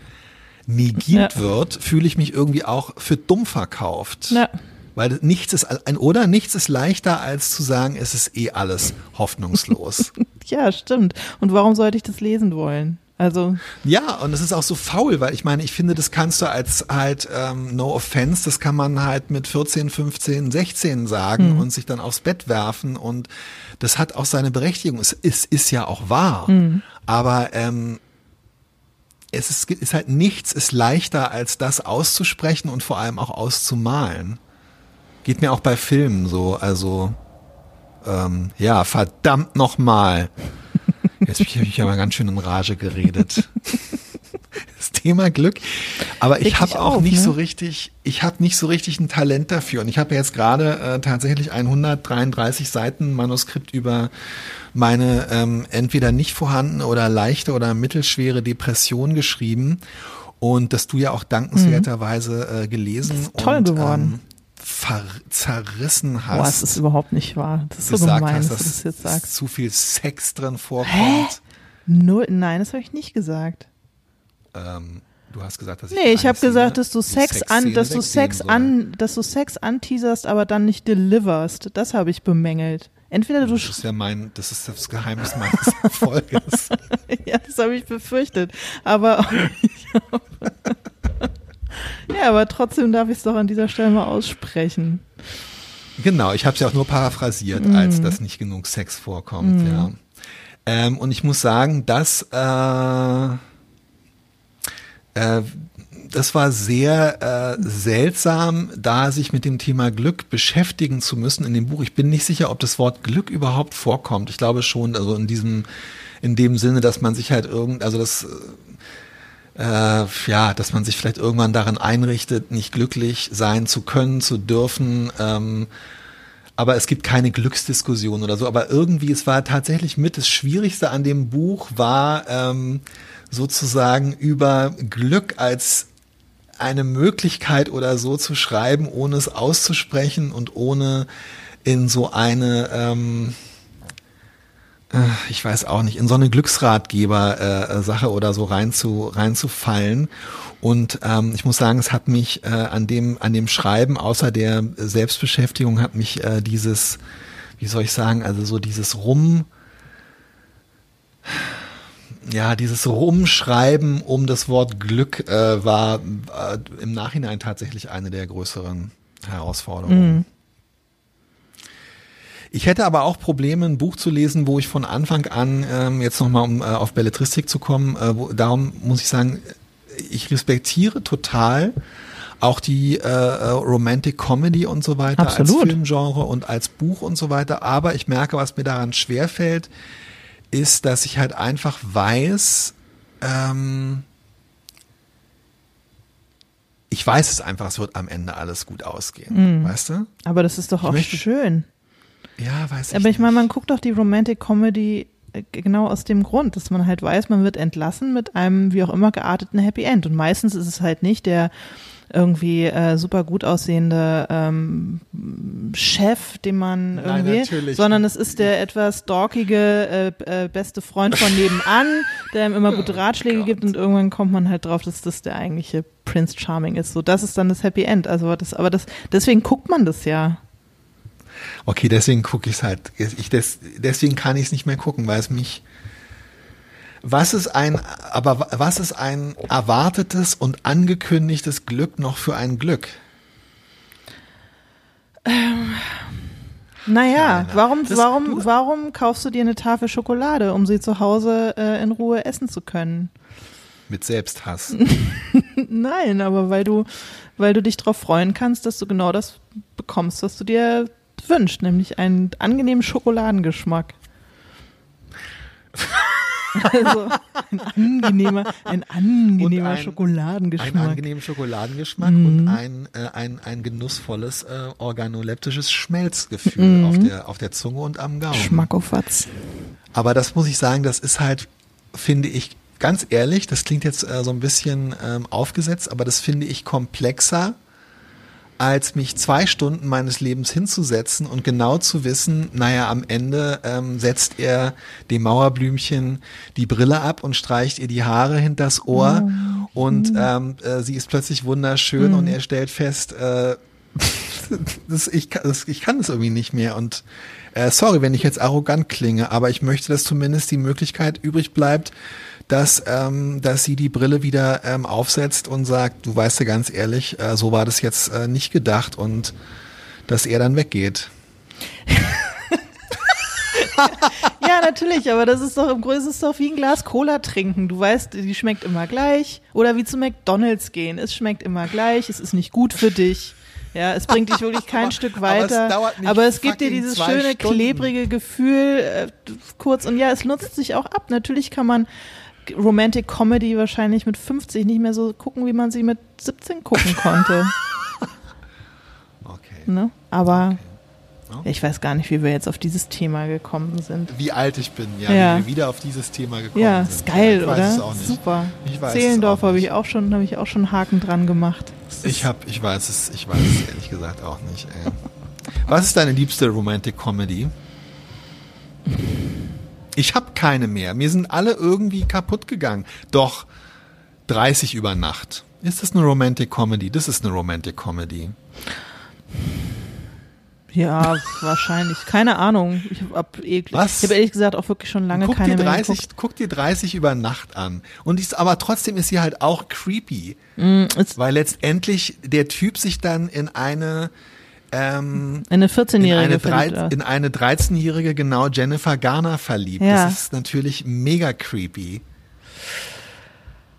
negiert ja. wird, fühle ich mich irgendwie auch für dumm verkauft. Ja. Weil nichts ist ein oder nichts ist leichter als zu sagen, es ist eh alles hoffnungslos. *laughs* ja, stimmt. Und warum sollte ich das lesen wollen? Also ja, und es ist auch so faul, weil ich meine, ich finde, das kannst du als halt ähm, No Offense, das kann man halt mit 14, 15, 16 sagen mhm. und sich dann aufs Bett werfen und das hat auch seine Berechtigung. Es ist, ist ja auch wahr, mhm. aber ähm, es ist, ist halt nichts ist leichter als das auszusprechen und vor allem auch auszumalen. Geht mir auch bei Filmen so, also ähm, ja, verdammt nochmal. Jetzt habe ich aber ganz schön in Rage geredet. *laughs* Das Thema Glück. Aber ich habe auch auf, nicht ne? so richtig, ich habe nicht so richtig ein Talent dafür. Und ich habe jetzt gerade äh, tatsächlich ein 133 Seiten Manuskript über meine ähm, entweder nicht vorhandene oder leichte oder mittelschwere Depression geschrieben. Und das du ja auch dankenswerterweise äh, gelesen. toll und, geworden. Ähm, zerrissen hast. Boah, es ist überhaupt nicht wahr. Das ist so gemein, hast, dass, du das jetzt sagst. zu viel Sex drin vorkommt. Hä? Null, nein, das habe ich nicht gesagt. Ähm, du hast gesagt, dass ich Nee, ich habe gesagt, dass du Sex an, dass du Sex soll. an, dass du Sex anteaserst, aber dann nicht deliverst. Das habe ich bemängelt. Entweder du Das ist ja mein, das ist das Geheimnis meines *laughs* Erfolges. ja, das habe ich befürchtet. Aber *laughs* *laughs* Ja, aber trotzdem darf ich es doch an dieser Stelle mal aussprechen. Genau, ich habe es ja auch nur paraphrasiert, mm. als dass nicht genug Sex vorkommt, mm. ja. Ähm, und ich muss sagen, dass äh, äh, das war sehr äh, seltsam, da sich mit dem Thema Glück beschäftigen zu müssen in dem Buch. Ich bin nicht sicher, ob das Wort Glück überhaupt vorkommt. Ich glaube schon, also in diesem, in dem Sinne, dass man sich halt irgend, also das äh, ja, dass man sich vielleicht irgendwann darin einrichtet, nicht glücklich sein zu können, zu dürfen. Ähm, aber es gibt keine Glücksdiskussion oder so. Aber irgendwie, es war tatsächlich mit das Schwierigste an dem Buch, war ähm, sozusagen über Glück als eine Möglichkeit oder so zu schreiben, ohne es auszusprechen und ohne in so eine ähm, äh, ich weiß auch nicht, in so eine Glücksratgeber-Sache äh, oder so rein zu, reinzufallen. Und ähm, ich muss sagen, es hat mich äh, an dem an dem Schreiben außer der Selbstbeschäftigung hat mich äh, dieses, wie soll ich sagen, also so dieses Rum, ja, dieses Rumschreiben um das Wort Glück äh, war äh, im Nachhinein tatsächlich eine der größeren Herausforderungen. Mhm. Ich hätte aber auch Probleme, ein Buch zu lesen, wo ich von Anfang an, ähm, jetzt nochmal um äh, auf Belletristik zu kommen, äh, wo, darum muss ich sagen, ich respektiere total auch die äh, äh, Romantic Comedy und so weiter Absolut. als Filmgenre und als Buch und so weiter. Aber ich merke, was mir daran schwerfällt, ist, dass ich halt einfach weiß, ähm, ich weiß es einfach, es wird am Ende alles gut ausgehen, mm. weißt du? Aber das ist doch ich auch möchte, schön. Ja, weiß ich Aber ich meine, man guckt doch die Romantic Comedy äh, genau aus dem Grund, dass man halt weiß, man wird entlassen mit einem wie auch immer gearteten Happy End. Und meistens ist es halt nicht der irgendwie äh, super gut aussehende ähm, Chef, den man Nein, irgendwie, sondern es ist der etwas dorkige äh, äh, beste Freund von nebenan, der ihm immer gute oh Ratschläge oh gibt und irgendwann kommt man halt drauf, dass das der eigentliche Prince Charming ist. So, das ist dann das Happy End. Also das, aber das, deswegen guckt man das ja. Okay, deswegen gucke ich es halt. Ich des, deswegen kann ich es nicht mehr gucken, weil es mich. Was ist ein, aber was ist ein erwartetes und angekündigtes Glück noch für ein Glück? Ähm, naja, warum, das, warum, warum kaufst du dir eine Tafel Schokolade, um sie zu Hause äh, in Ruhe essen zu können? Mit Selbsthass. *laughs* Nein, aber weil du, weil du dich darauf freuen kannst, dass du genau das bekommst, was du dir wünscht, nämlich einen angenehmen Schokoladengeschmack. Also ein angenehmer, ein angenehmer ein- Schokoladengeschmack. Einen angenehmen Schokoladengeschmack Mhm. und ein, äh, ein, ein genussvolles äh, organoleptisches Schmelzgefühl Mhm. auf, der, auf der Zunge und am Gaumen. Schmackofatz. Aber das muss ich sagen, das ist halt, finde ich, ganz ehrlich, das klingt jetzt äh, so ein bisschen ähm, aufgesetzt, aber das finde ich komplexer, als mich zwei Stunden meines Lebens hinzusetzen und genau zu wissen, naja, am Ende ähm, setzt er dem Mauerblümchen die Brille ab und streicht ihr die Haare hinters Ohr. Und ähm, äh, sie ist plötzlich wunderschön und er stellt fest, äh, *laughs* das, ich, kann- das, ich kann das irgendwie nicht mehr. Und äh, sorry, wenn ich jetzt arrogant klinge, aber ich möchte, dass zumindest die Möglichkeit übrig bleibt, dass, ähm, dass sie die Brille wieder ähm, aufsetzt und sagt, du weißt ja ganz ehrlich, äh, so war das jetzt äh, nicht gedacht und dass er dann weggeht. *laughs* Ja, natürlich, aber das ist doch im Grunde ist es doch wie ein Glas Cola trinken. Du weißt, die schmeckt immer gleich. Oder wie zu McDonalds gehen. Es schmeckt immer gleich, es ist nicht gut für dich. Ja, es bringt dich wirklich kein Aber- *laughs* Stück aber es weiter. dauert nicht aber es gibt dir dieses schöne, Stunden. klebrige Gefühl äh, kurz. Und ja, es nutzt sich auch ab. Natürlich kann man Romantic Comedy wahrscheinlich mit 50 nicht mehr so gucken, wie man sie mit 17 gucken konnte. *laughs* Okay. ne? Aber Okay. ich weiß gar nicht, wie wir jetzt auf dieses Thema gekommen sind. Wie alt ich bin, ja, Ja. wie wir wieder auf dieses Thema gekommen Ja, sind. ist geil, ich weiß oder? Es auch nicht. Super. Ich weiß Zehlendorf habe ich auch schon, habe ich auch schon Haken dran gemacht. Ich hab, ich weiß es, ich weiß es ehrlich gesagt auch nicht. Ey. Was ist deine liebste Romantic Comedy? Ich habe keine mehr. Mir sind alle irgendwie kaputt gegangen. Doch 30 über Nacht. Ist das eine Romantic Comedy? Das ist eine Romantic Comedy. Ja, wahrscheinlich. Keine Ahnung. Ich habe eh, Was? ich hab ehrlich gesagt auch wirklich schon lange guck keine dir mehr 30, geguckt. guck dir 30 über Nacht an. Und ist, aber trotzdem ist sie halt auch creepy. Mm, Weil letztendlich der Typ sich dann in eine ähm, Eine in 14-Jährige eine, verliebt drei, war. in eine 13-jährige, genau, Jennifer Garner verliebt. Ja. Das ist natürlich mega creepy.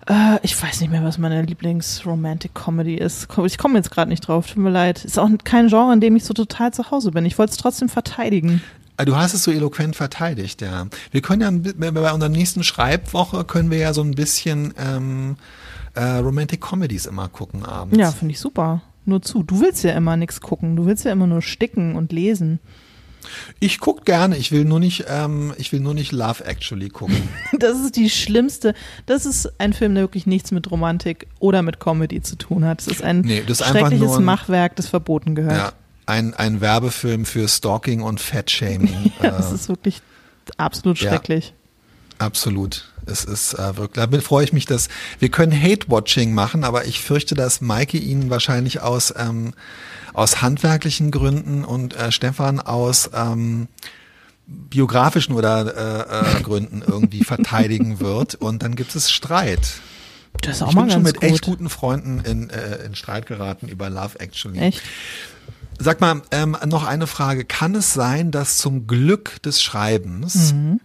Äh, ich weiß nicht mehr, was meine Lieblings-Romantic-Comedy ist. Ich komme jetzt gerade nicht drauf, tut mir leid. Ist auch kein Genre, in dem ich so total zu Hause bin. Ich wollte es trotzdem verteidigen. Ah, Du hast es so eloquent verteidigt, ja. Wir können ja bei unserer nächsten Schreibwoche können wir ja so ein bisschen ähm, äh, Romantic Comedies immer gucken abends. Ja, finde ich super. Nur zu. Du willst ja immer nichts gucken. Du willst ja immer nur sticken und lesen. Ich guck gerne, ich will nur nicht, ähm, ich will nur nicht Love Actually gucken. *laughs* Das ist die schlimmste. Das ist ein Film, der wirklich nichts mit Romantik oder mit Comedy zu tun hat. Es ist ein Nee, das ist schreckliches ein- Machwerk, das verboten gehört. ja, ein, ein Werbefilm für Stalking und Fat-Shaming. *laughs* Ja, das ist wirklich absolut ja. schrecklich. Absolut. Es ist äh, wirklich, da freue ich mich, dass wir können Hate-Watching machen, aber ich fürchte, dass Maike Ihnen wahrscheinlich aus, ähm, aus handwerklichen Gründen und äh, Stefan aus ähm, biografischen oder äh, äh, Gründen irgendwie *laughs* verteidigen wird und dann gibt es Streit. Das ist auch ich mal bin ganz schon mit gut. echt guten Freunden in, äh, in Streit geraten über Love Actually. Echt? Sag mal, ähm, noch eine Frage. Kann es sein, dass zum Glück des Schreibens Mhm.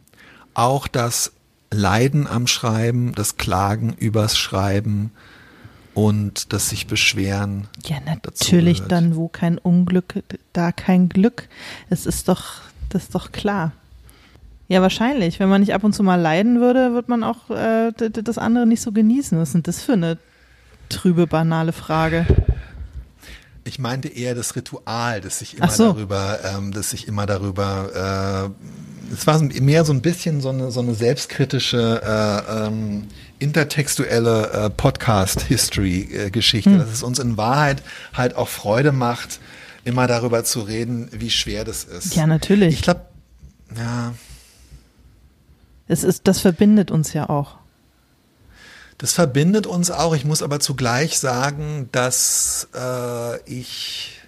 auch das Leiden am Schreiben, das Klagen übers Schreiben und das sich beschweren? Ja, natürlich dann, wo kein Unglück, da kein Glück. Es ist doch, das ist doch klar. Ja, wahrscheinlich. Wenn man nicht ab und zu mal leiden würde, wird man auch äh, das andere nicht so genießen. Was ist denn das für eine trübe, banale Frage? Ich meinte eher das Ritual, das sich immer so. darüber, ähm, das sich immer darüber, äh, es war mehr so ein bisschen so eine, so eine selbstkritische, äh, ähm, intertextuelle äh, Podcast-History-Geschichte, Hm. dass es uns in Wahrheit halt auch Freude macht, immer darüber zu reden, wie schwer das ist. Ja, natürlich. Ich glaube, ja, Es ist, das verbindet uns ja auch. Das verbindet uns auch. Ich muss aber zugleich sagen, dass äh, ich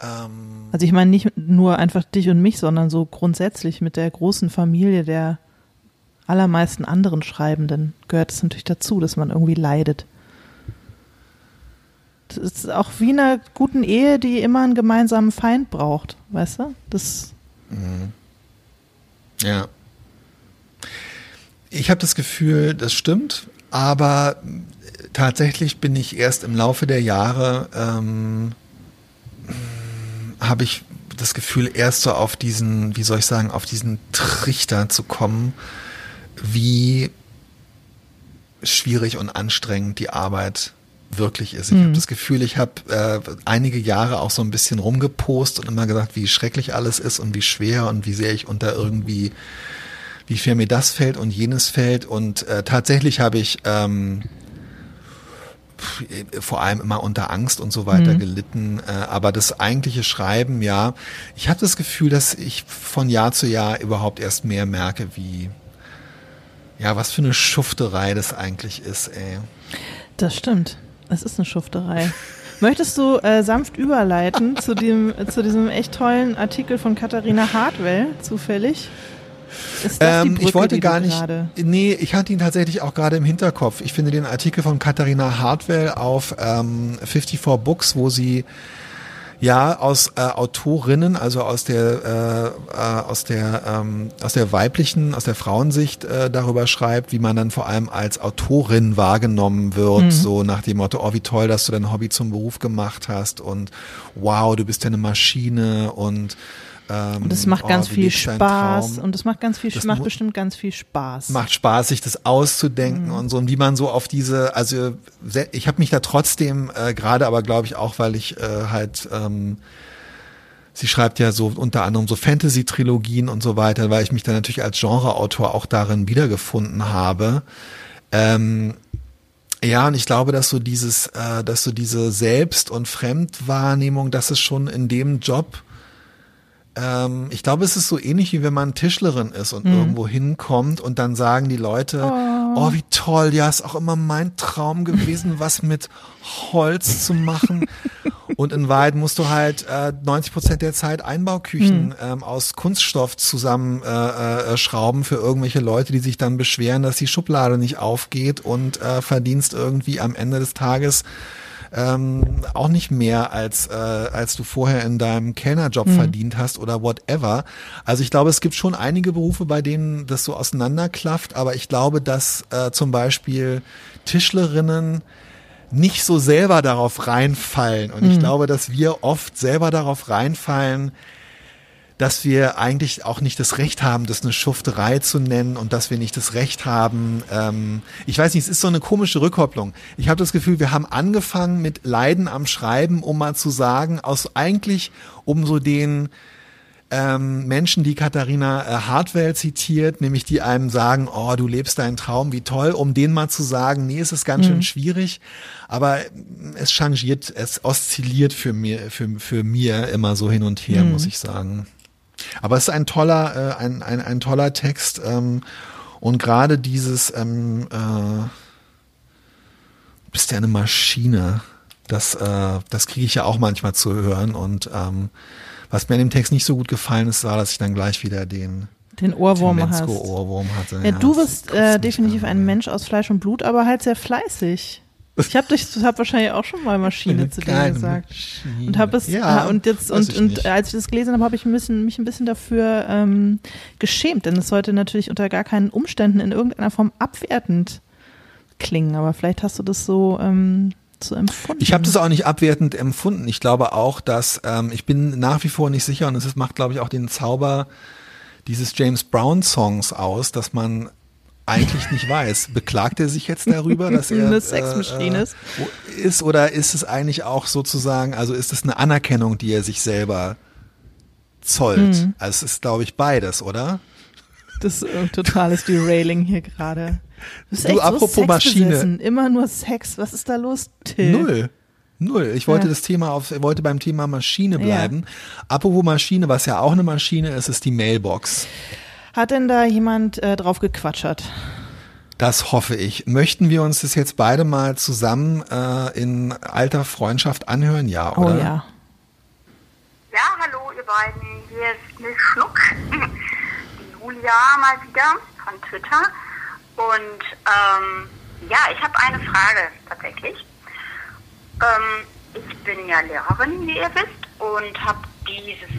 ähm, Also ich meine nicht nur einfach dich und mich, sondern so grundsätzlich mit der großen Familie der allermeisten anderen Schreibenden gehört es natürlich dazu, dass man irgendwie leidet. Das ist auch wie in einer guten Ehe, die immer einen gemeinsamen Feind braucht, weißt du? Das ja. Ich habe das Gefühl, das stimmt, aber tatsächlich bin ich erst im Laufe der Jahre ähm, habe ich das Gefühl, erst so auf diesen, wie soll ich sagen, auf diesen Trichter zu kommen, wie schwierig und anstrengend die Arbeit wirklich ist. Ich mhm. habe das Gefühl, ich habe äh, einige Jahre auch so ein bisschen rumgepost und immer gesagt, wie schrecklich alles ist und wie schwer und wie sehr ich unter irgendwie, wie schwer mir das fällt und jenes fällt. Und äh, tatsächlich habe ich ähm, vor allem immer unter Angst und so weiter mhm. gelitten. Äh, aber das eigentliche Schreiben, ja, ich habe das Gefühl, dass ich von Jahr zu Jahr überhaupt erst mehr merke, wie, ja, was für eine Schufterei das eigentlich ist, ey. Das stimmt. Es ist eine Schufterei. *laughs* Möchtest du äh, sanft überleiten zu, dem, zu diesem echt tollen Artikel von Katharina Hartwell, zufällig? Ähm, Brücke, ich wollte gar nicht. Nee, ich hatte ihn tatsächlich auch gerade im Hinterkopf. Ich finde den Artikel von Katharina Hartwell auf ähm, 54 Books, wo sie ja aus äh, Autorinnen, also aus der äh, äh, aus der ähm, aus der weiblichen, aus der Frauensicht äh, darüber schreibt, wie man dann vor allem als Autorin wahrgenommen wird, mhm. so nach dem Motto, oh wie toll, dass du dein Hobby zum Beruf gemacht hast und wow, du bist ja eine Maschine und ähm, und es macht oh, ganz viel Spaß und es macht ganz viel, das macht bestimmt ganz viel Spaß. Macht Spaß, sich das auszudenken mhm. und so und wie man so auf diese, also ich habe mich da trotzdem äh, gerade, aber glaube ich auch, weil ich äh, halt ähm, Sie schreibt ja so unter anderem so Fantasy-Trilogien und so weiter, weil ich mich dann natürlich als Genreautor auch darin wiedergefunden habe. Ähm, ja, und ich glaube, dass so dieses, äh, dass so diese Selbst- und Fremdwahrnehmung, dass es schon in dem Job ähm, ich glaube, es ist so ähnlich wie wenn man Tischlerin ist und mhm. irgendwo hinkommt und dann sagen die Leute, oh. oh, wie toll, ja, ist auch immer mein Traum gewesen, *laughs* was mit Holz zu machen. und in Wahrheit musst du halt äh, 90 Prozent der Zeit Einbauküchen mhm. ähm, aus Kunststoff zusammen äh, äh, schrauben für irgendwelche Leute, die sich dann beschweren, dass die Schublade nicht aufgeht und äh, verdienst irgendwie am Ende des Tages ähm, auch nicht mehr als, äh, als du vorher in deinem Kellnerjob mhm. verdient hast oder whatever. Also ich glaube, es gibt schon einige Berufe, bei denen das so auseinanderklafft, aber ich glaube, dass äh, zum Beispiel Tischlerinnen nicht so selber darauf reinfallen. Und mhm. ich glaube, dass wir oft selber darauf reinfallen, dass wir eigentlich auch nicht das Recht haben, das eine Schufterei zu nennen und dass wir nicht das Recht haben. Ähm, ich weiß nicht, es ist so eine komische Rückkopplung. Ich habe das Gefühl, wir haben angefangen mit Leiden am Schreiben, um mal zu sagen, aus eigentlich um so den ähm, Menschen, die Katharina äh, Hartwell zitiert, nämlich die einem sagen, oh, du lebst deinen Traum, wie toll, um denen mal zu sagen, nee, es ist ganz mhm. schön schwierig, aber es changiert, es oszilliert für mir, für, für mir immer so hin und her, mhm. muss ich sagen. Aber es ist ein toller, äh, ein, ein, ein toller Text ähm, und gerade dieses ähm, äh, bist ja eine Maschine, das, äh, das kriege ich ja auch manchmal zu hören und ähm, was mir an dem Text nicht so gut gefallen ist, war, dass ich dann gleich wieder den den Ohrwurm hast. Ohrwurm hatte. Ja, ja du bist äh, definitiv ein Mensch aus Fleisch und Blut, aber halt sehr fleißig. Ich habe dich, hab wahrscheinlich auch schon mal Maschine zu dir gesagt. Maschine. Und habe es ja, und jetzt und, und als ich das gelesen habe, habe ich ein bisschen, mich ein bisschen dafür ähm, geschämt, denn es sollte natürlich unter gar keinen Umständen in irgendeiner Form abwertend klingen. Aber vielleicht hast du das so ähm, so empfunden. Ich habe das auch nicht abwertend empfunden. Ich glaube auch, dass ähm, ich bin nach wie vor nicht sicher und es macht, glaube ich, auch den Zauber dieses James Brown Songs aus, dass man eigentlich nicht weiß. Beklagt er sich jetzt darüber, dass er *laughs* eine Sexmaschine ist? Äh, ist oder ist es eigentlich auch sozusagen, also ist es eine Anerkennung, die er sich selber zollt? Mhm. Also es ist, glaube ich, beides, oder? Das ist äh, totales Derailing hier gerade. Du, du apropos so Maschine. Immer nur Sex. Was ist da los, Till? Null. Null. Ich wollte ja. das Thema auf, wollte beim Thema Maschine bleiben. Ja. Apropos Maschine, was ja auch eine Maschine ist, ist die Mailbox. Hat denn da jemand äh, drauf gequatschert? Das hoffe ich. Möchten wir uns das jetzt beide mal zusammen äh, in alter Freundschaft anhören? Ja, oh oder? Oh ja. Ja, hallo ihr beiden. Hier ist Miss Schnuck. *laughs* Die Julia mal wieder von Twitter. Und ähm, ja, ich habe eine Frage tatsächlich. Ähm, ich bin ja Lehrerin, wie ihr wisst, und habe dieses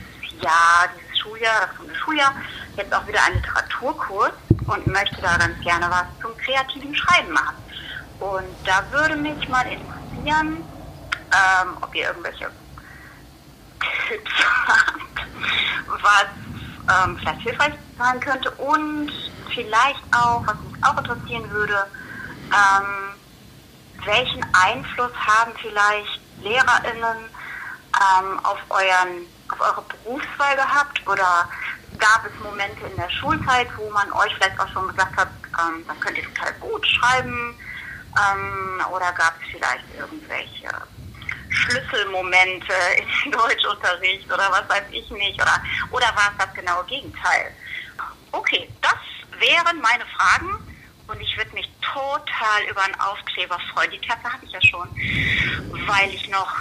Jahr, dieses Schuljahr, das kommende Schuljahr, jetzt auch wieder einen Literaturkurs und möchte da ganz gerne was zum kreativen Schreiben machen. Und da würde mich mal interessieren, ähm, ob ihr irgendwelche Tipps *laughs* habt, was ähm, vielleicht hilfreich sein könnte und vielleicht auch, was mich auch interessieren würde, ähm, welchen Einfluss haben vielleicht LehrerInnen ähm, auf, euren, auf eure Berufswahl gehabt oder gab es Momente in der Schulzeit, wo man euch vielleicht auch schon gesagt hat, ähm, das könnt ihr total gut schreiben ähm, oder gab es vielleicht irgendwelche Schlüsselmomente *laughs* im Deutschunterricht oder was weiß ich nicht oder, oder war es das genaue Gegenteil? Okay, das wären meine Fragen und ich würde mich total über einen Aufkleber freuen. Die Kerze habe ich ja schon, weil ich noch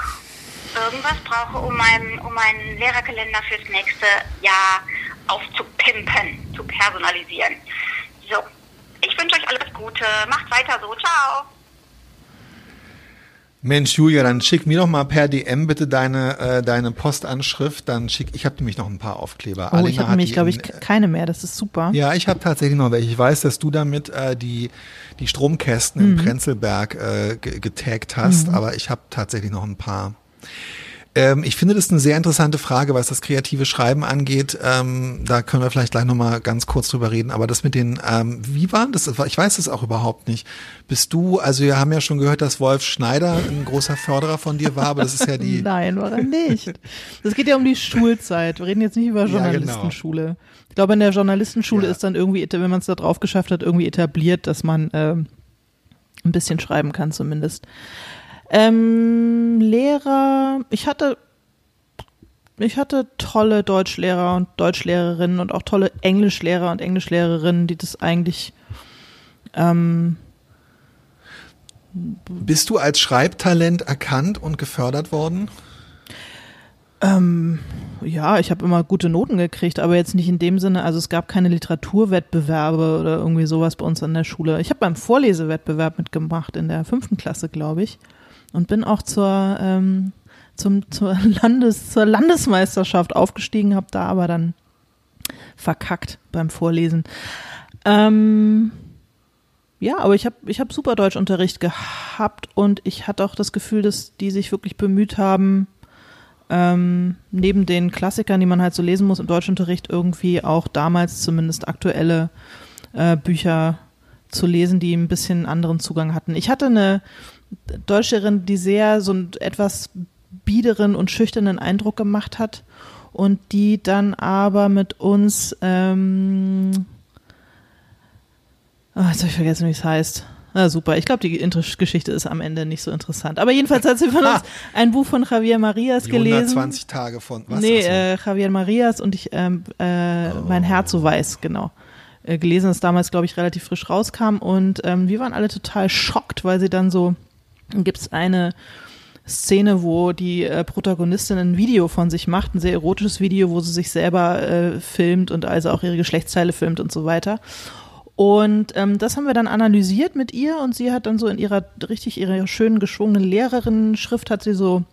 irgendwas brauche, um meinen, um meinen Lehrerkalender fürs nächste Jahr aufzupimpen, zu personalisieren. So, ich wünsche euch alles Gute. Macht weiter so. Ciao. Mensch, Julia, dann schick mir doch mal per DM bitte deine, äh, deine Postanschrift. Dann schick, ich habe nämlich noch ein paar Aufkleber. Oh, Alina ich habe nämlich, glaube ich, keine mehr. Das ist super. Ja, ich habe tatsächlich noch welche. Ich weiß, dass du damit äh, die, die Stromkästen mhm. in Prenzlberg äh, getaggt hast, mhm. aber ich habe tatsächlich noch ein paar. Ähm, ich finde das eine sehr interessante Frage, was das kreative Schreiben angeht. Ähm, da können wir vielleicht gleich nochmal ganz kurz drüber reden. Aber das mit den, ähm, wie waren das? Ich weiß das auch überhaupt nicht. Bist du, also wir haben ja schon gehört, dass Wolf Schneider ein großer Förderer von dir war, aber das ist ja die. *laughs* Nein, war er nicht. Das geht ja um die Schulzeit. Wir reden jetzt nicht über Journalistenschule. Ja, genau. Ich glaube, in der Journalistenschule ja. ist dann irgendwie, wenn man es da drauf geschafft hat, irgendwie etabliert, dass man äh, ein bisschen schreiben kann zumindest. Ähm, Lehrer, ich hatte, ich hatte tolle Deutschlehrer und Deutschlehrerinnen und auch tolle Englischlehrer und Englischlehrerinnen, die das eigentlich ähm, bist du als Schreibtalent erkannt und gefördert worden? Ähm, ja, ich habe immer gute Noten gekriegt, aber jetzt nicht in dem Sinne, also es gab keine Literaturwettbewerbe oder irgendwie sowas bei uns an der Schule. Ich habe beim Vorlesewettbewerb mitgemacht in der fünften Klasse, glaube ich und bin auch zur, ähm, zum, zur, Landes, zur Landesmeisterschaft aufgestiegen, habe da aber dann verkackt beim Vorlesen. Ähm, ja, aber ich habe ich hab super Deutschunterricht gehabt und ich hatte auch das Gefühl, dass die sich wirklich bemüht haben, ähm, neben den Klassikern, die man halt so lesen muss im Deutschunterricht, irgendwie auch damals zumindest aktuelle äh, Bücher zu lesen, die ein bisschen anderen Zugang hatten. Ich hatte eine Deutscherin, die sehr so einen etwas biederen und schüchternen Eindruck gemacht hat und die dann aber mit uns, ähm, oh, jetzt habe ich vergessen, wie es heißt. Na super, ich glaube, die Geschichte ist am Ende nicht so interessant. Aber jedenfalls hat sie von *laughs* uns ein Buch von Javier Marias gelesen. 120 Tage von was? Nee, äh, Javier Marias und ich, ähm, äh, oh. mein Herz so weiß, genau. Äh, gelesen, das damals, glaube ich, relativ frisch rauskam. Und ähm, wir waren alle total schockt, weil sie dann so gibt es eine Szene, wo die äh, Protagonistin ein Video von sich macht, ein sehr erotisches Video, wo sie sich selber äh, filmt und also auch ihre Geschlechtsteile filmt und so weiter. Und ähm, das haben wir dann analysiert mit ihr und sie hat dann so in ihrer richtig ihrer schönen geschwungenen Lehrerinnen-Schrift hat sie so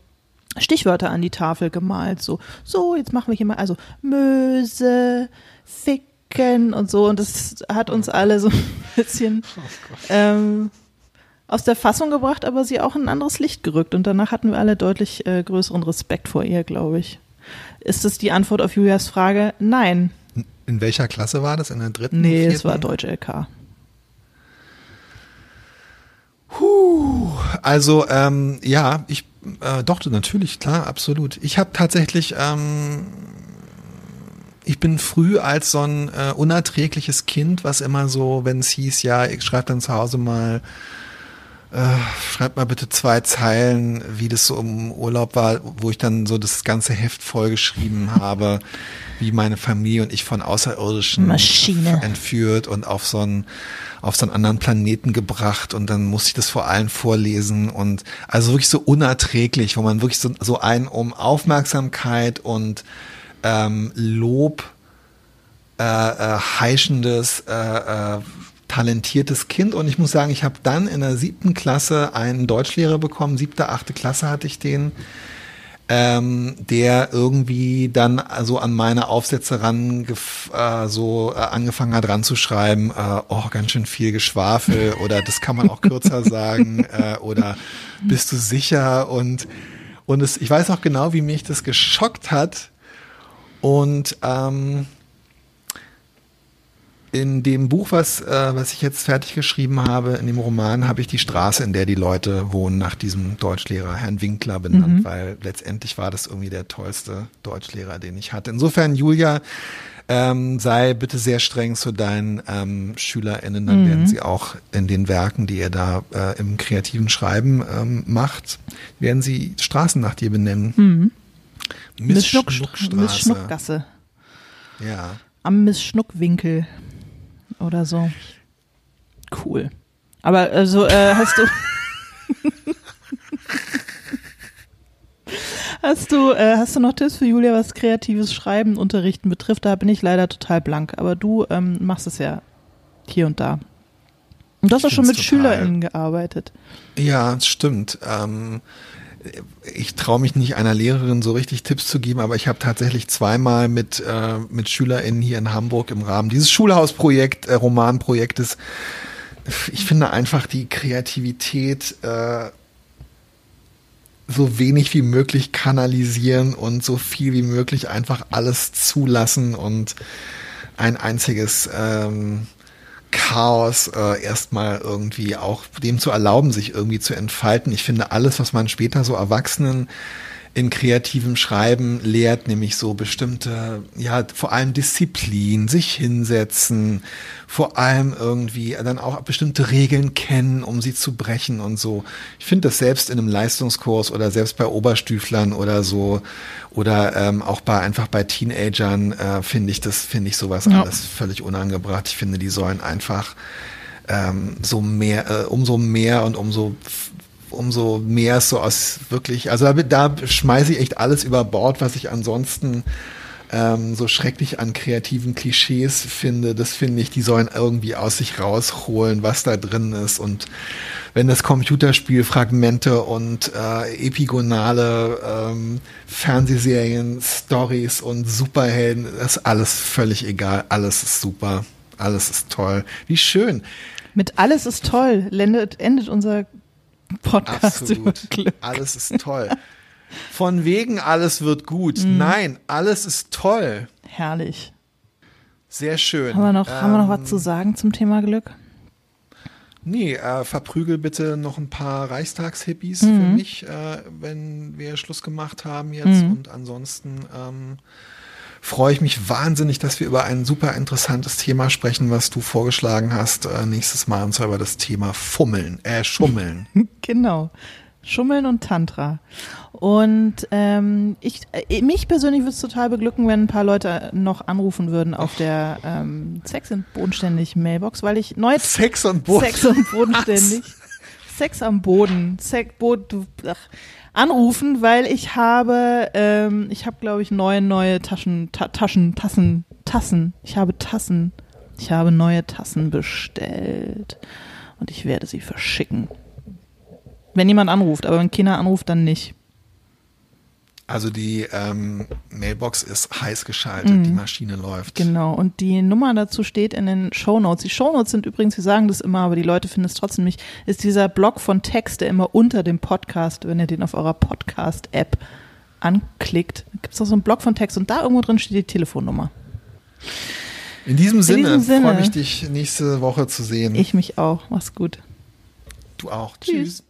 Stichwörter an die Tafel gemalt. So, so, jetzt machen wir hier mal, also Möse, Ficken und so. Und das hat uns alle so ein bisschen oh ähm, aus der Fassung gebracht, aber sie auch in ein anderes Licht gerückt. Und danach hatten wir alle deutlich äh, größeren Respekt vor ihr, glaube ich. Ist das die Antwort auf Julias Frage? Nein. In welcher Klasse war das? In der dritten? Nee, vierten? es war Deutsch LK. Puh, also ähm, ja, ich äh, doch natürlich, klar, absolut. Ich habe tatsächlich, ähm, ich bin früh als so ein äh, unerträgliches Kind, was immer so, wenn es hieß, ja, ich schreibe dann zu Hause mal äh, schreibt mal bitte zwei Zeilen, wie das so im Urlaub war, wo ich dann so das ganze Heft vollgeschrieben *laughs* habe, wie meine Familie und ich von Außerirdischen Maschine. entführt und auf so einen auf so einen anderen Planeten gebracht und dann musste ich das vor allen vorlesen und also wirklich so unerträglich, wo man wirklich so, so einen um Aufmerksamkeit und ähm, Lob äh, äh, heischendes äh, äh, talentiertes Kind. Und ich muss sagen, ich habe dann in der siebten Klasse einen Deutschlehrer bekommen, siebte, achte Klasse hatte ich den, ähm, der irgendwie dann so an meine Aufsätze ran äh, so äh, angefangen hat ranzuschreiben, äh, oh, ganz schön viel Geschwafel *laughs* oder das kann man auch kürzer sagen äh, oder bist du sicher? Und und es, ich weiß auch genau, wie mich das geschockt hat. Und ähm, in dem Buch, was, äh, was ich jetzt fertig geschrieben habe, in dem Roman, habe ich die Straße, in der die Leute wohnen, nach diesem Deutschlehrer, Herrn Winkler, benannt, mhm. weil letztendlich war das irgendwie der tollste Deutschlehrer, den ich hatte. Insofern, Julia, ähm, sei bitte sehr streng zu deinen ähm, SchülerInnen, dann mhm. werden sie auch in den Werken, die ihr da äh, im kreativen Schreiben ähm, macht, werden sie Straßen nach dir benennen. Mhm. Miss, Schnuck, Miss Schnuckgasse. Ja. Am Miss Schnuckwinkel oder so. Cool. Aber also äh, hast du Hast du, äh, hast du noch Tipps für Julia, was kreatives Schreiben, Unterrichten betrifft? Da bin ich leider total blank. Aber du ähm, machst es ja hier und da. Und du hast auch schon mit total. SchülerInnen gearbeitet. Ja, stimmt. Ähm, ich traue mich nicht einer Lehrerin so richtig Tipps zu geben, aber ich habe tatsächlich zweimal mit, äh, mit SchülerInnen hier in Hamburg im Rahmen dieses Schulhausprojekt, äh, Romanprojektes, ich finde einfach die Kreativität äh, so wenig wie möglich kanalisieren und so viel wie möglich einfach alles zulassen und ein einziges ähm, Chaos äh, erstmal irgendwie auch dem zu erlauben, sich irgendwie zu entfalten. Ich finde alles, was man später so Erwachsenen in kreativem Schreiben lehrt, nämlich so bestimmte, ja, vor allem Disziplin, sich hinsetzen, vor allem irgendwie dann auch bestimmte Regeln kennen, um sie zu brechen und so. Ich finde das selbst in einem Leistungskurs oder selbst bei Oberstüflern oder so oder ähm, auch bei einfach bei Teenagern äh, finde ich das, finde ich sowas ja. alles völlig unangebracht. Ich finde, die sollen einfach ähm, so mehr, äh, umso mehr und umso umso mehr so aus wirklich, also da, da schmeiße ich echt alles über Bord, was ich ansonsten ähm, so schrecklich an kreativen Klischees finde. Das finde ich, die sollen irgendwie aus sich rausholen, was da drin ist. Und wenn das Computerspiel Fragmente und äh, epigonale ähm, Fernsehserien, Stories und Superhelden, das ist alles völlig egal. Alles ist super. Alles ist toll. Wie schön. Mit alles ist toll endet, endet unser Podcast Absolut. Alles ist toll. Von wegen alles wird gut. Mhm. Nein, alles ist toll. Herrlich. Sehr schön. Haben wir noch, ähm, haben wir noch was ähm, zu sagen zum Thema Glück? Nee, äh, verprügel bitte noch ein paar Reichstagshippies mhm. für mich, äh, wenn wir Schluss gemacht haben jetzt. Mhm. Und ansonsten ähm, freue ich mich wahnsinnig, dass wir über ein super interessantes Thema sprechen, was du vorgeschlagen hast äh, nächstes Mal, und zwar über das Thema Fummeln, äh, Schummeln. *laughs* genau. Schummeln und Tantra. Und ähm, ich, äh, mich persönlich würde es total beglücken, wenn ein paar Leute noch anrufen würden auf der ähm, Sex und Bodenständig Mailbox, weil ich neu Sex und Boden Sex und *laughs* Bodenständig Sex am Boden Sex Boden ach, anrufen, weil ich habe, ähm, ich habe, glaube ich, neue, neue Taschen, ta Taschen, Tassen, Tassen. Ich habe Tassen. Ich habe neue Tassen bestellt. Und ich werde sie verschicken. Wenn jemand anruft, aber wenn keiner anruft, dann nicht. Also die ähm, Mailbox ist heiß geschaltet, mhm. die Maschine läuft. Genau, und die Nummer dazu steht in den Shownotes. Die Shownotes sind übrigens, wir sagen das immer, aber die Leute finden es trotzdem nicht, ist dieser Block von Text, der immer unter dem Podcast, wenn ihr den auf eurer Podcast-App anklickt, gibt es auch so einen Block von Text und da irgendwo drin steht die Telefonnummer. In diesem Sinne, Sinne freue mich dich nächste Woche zu sehen. Ich mich auch. Mach's gut. Du auch. Tschüss. Tschüss.